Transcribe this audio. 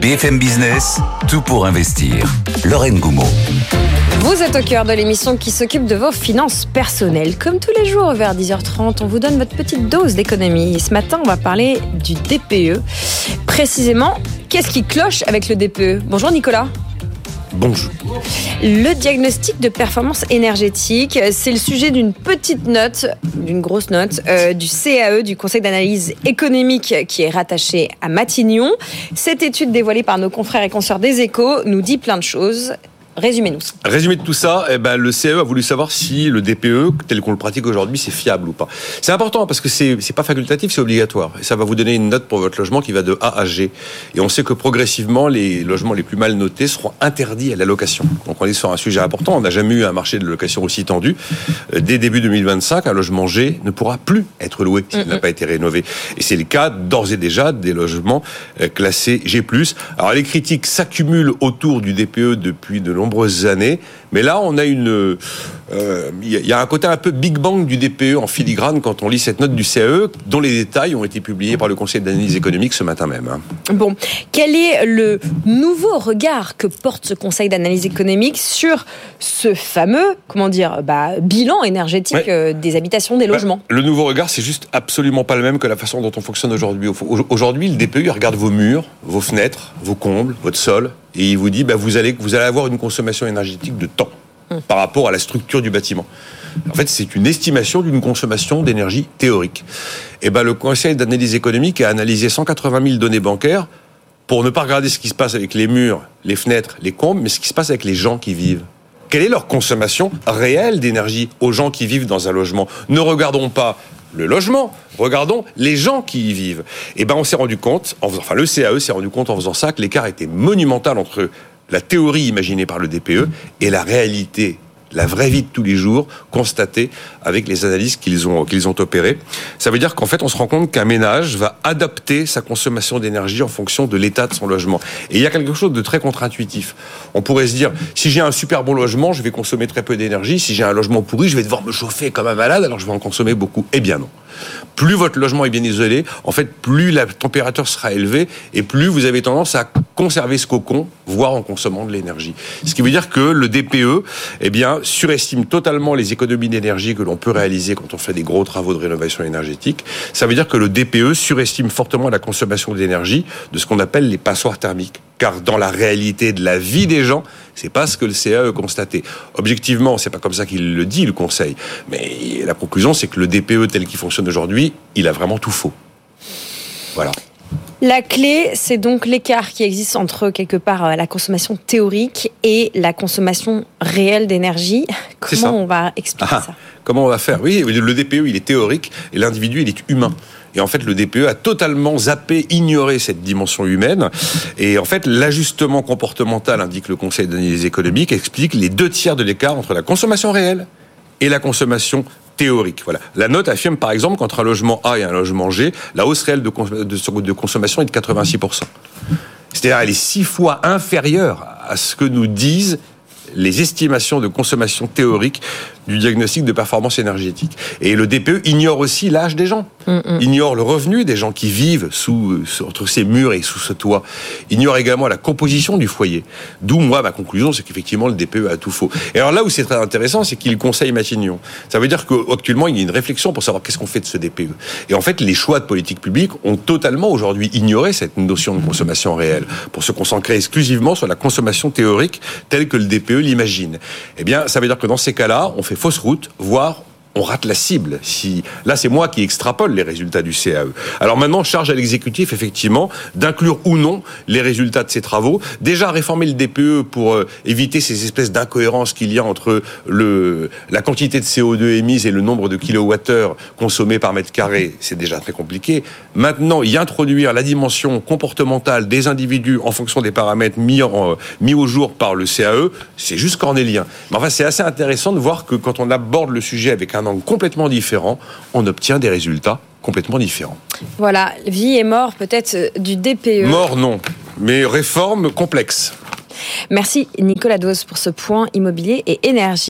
BFM Business, tout pour investir. Lorraine Goumeau. Vous êtes au cœur de l'émission qui s'occupe de vos finances personnelles. Comme tous les jours vers 10h30, on vous donne votre petite dose d'économie. Ce matin, on va parler du DPE. Précisément, qu'est-ce qui cloche avec le DPE Bonjour Nicolas. Bonjour. Le diagnostic de performance énergétique, c'est le sujet d'une petite note, d'une grosse note, euh, du CAE, du Conseil d'analyse économique, qui est rattaché à Matignon. Cette étude dévoilée par nos confrères et consoeurs des échos nous dit plein de choses. Résumez-nous. Résumé de tout ça, eh ben, le CE a voulu savoir si le DPE, tel qu'on le pratique aujourd'hui, c'est fiable ou pas. C'est important parce que c'est n'est pas facultatif, c'est obligatoire. Et ça va vous donner une note pour votre logement qui va de A à G. Et on sait que progressivement, les logements les plus mal notés seront interdits à la location. Donc on est sur un sujet important. On n'a jamais eu un marché de location aussi tendu. Euh, dès début 2025, un logement G ne pourra plus être loué s'il n'a pas été rénové. Et c'est le cas d'ores et déjà des logements euh, classés G+. Alors les critiques s'accumulent autour du DPE depuis de nombreuses années. Mais là, on a une, il euh, y a un côté un peu Big Bang du DPE en filigrane quand on lit cette note du CAE, dont les détails ont été publiés par le Conseil d'analyse économique ce matin même. Hein. Bon, quel est le nouveau regard que porte ce Conseil d'analyse économique sur ce fameux, comment dire, bah, bilan énergétique euh, des habitations, des bah, logements? Le nouveau regard, c'est juste absolument pas le même que la façon dont on fonctionne aujourd'hui. Aujourd'hui, le DPE il regarde vos murs, vos fenêtres, vos combles, votre sol, et il vous dit, bah, vous allez, vous allez avoir une consommation énergétique de temps par rapport à la structure du bâtiment. En fait, c'est une estimation d'une consommation d'énergie théorique. Et ben, le Conseil d'analyse économique a analysé 180 000 données bancaires pour ne pas regarder ce qui se passe avec les murs, les fenêtres, les combles, mais ce qui se passe avec les gens qui vivent. Quelle est leur consommation réelle d'énergie aux gens qui vivent dans un logement? Ne regardons pas le logement, regardons les gens qui y vivent. Et eh ben on s'est rendu compte, enfin le CAE s'est rendu compte en faisant ça que l'écart était monumental entre la théorie imaginée par le DPE et la réalité la vraie vie de tous les jours, constatée avec les analyses qu'ils ont, qu'ils ont opérées. Ça veut dire qu'en fait, on se rend compte qu'un ménage va adapter sa consommation d'énergie en fonction de l'état de son logement. Et il y a quelque chose de très contre-intuitif. On pourrait se dire, si j'ai un super bon logement, je vais consommer très peu d'énergie. Si j'ai un logement pourri, je vais devoir me chauffer comme un malade, alors je vais en consommer beaucoup. Eh bien non. Plus votre logement est bien isolé, en fait, plus la température sera élevée et plus vous avez tendance à conserver ce cocon, voire en consommant de l'énergie. Ce qui veut dire que le DPE, eh bien, surestime totalement les économies d'énergie que l'on peut réaliser quand on fait des gros travaux de rénovation énergétique. Ça veut dire que le DPE surestime fortement la consommation d'énergie de ce qu'on appelle les passoires thermiques. Car dans la réalité de la vie des gens, c'est pas ce que le CAE a constaté. Objectivement, c'est pas comme ça qu'il le dit, le Conseil. Mais la conclusion, c'est que le DPE tel qu'il fonctionne aujourd'hui, il a vraiment tout faux. Voilà. La clé, c'est donc l'écart qui existe entre quelque part euh, la consommation théorique et la consommation réelle d'énergie. Comment on va expliquer ah, ça? Comment on va faire? Oui, le DPE, il est théorique et l'individu, il est humain. Et en fait, le DPE a totalement zappé, ignoré cette dimension humaine. Et en fait, l'ajustement comportemental, indique le Conseil d'analyse économique, explique les deux tiers de l'écart entre la consommation réelle et la consommation théorique. Voilà. La note affirme par exemple qu'entre un logement A et un logement G, la hausse réelle de, de consommation est de 86%. C'est-à-dire elle est six fois inférieure à ce que nous disent les estimations de consommation théorique du diagnostic de performance énergétique. Et le DPE ignore aussi l'âge des gens, mm, mm. ignore le revenu des gens qui vivent sous, entre ces murs et sous ce toit, ignore également la composition du foyer. D'où moi ma conclusion, c'est qu'effectivement le DPE a tout faux. Et alors là où c'est très intéressant, c'est qu'il conseille Matignon. Ça veut dire qu'actuellement il y a une réflexion pour savoir qu'est-ce qu'on fait de ce DPE. Et en fait, les choix de politique publique ont totalement aujourd'hui ignoré cette notion de consommation réelle pour se concentrer exclusivement sur la consommation théorique telle que le DPE l'imagine. Eh bien, ça veut dire que dans ces cas-là, on fait fausse route, voire on rate la cible. Si là, c'est moi qui extrapole les résultats du CAE. Alors maintenant, charge à l'exécutif effectivement d'inclure ou non les résultats de ces travaux. Déjà réformer le DPE pour euh, éviter ces espèces d'incohérences qu'il y a entre la quantité de CO2 émise et le nombre de kilowattheures consommés par mètre carré, c'est déjà très compliqué. Maintenant, y introduire la dimension comportementale des individus en fonction des paramètres mis, en, mis au jour par le CAE, c'est juste cornélien. Mais enfin, c'est assez intéressant de voir que quand on aborde le sujet avec un un angle complètement différent, on obtient des résultats complètement différents. Voilà, vie et mort peut-être euh, du DPE. Mort non, mais réforme complexe. Merci Nicolas Dos pour ce point immobilier et énergie.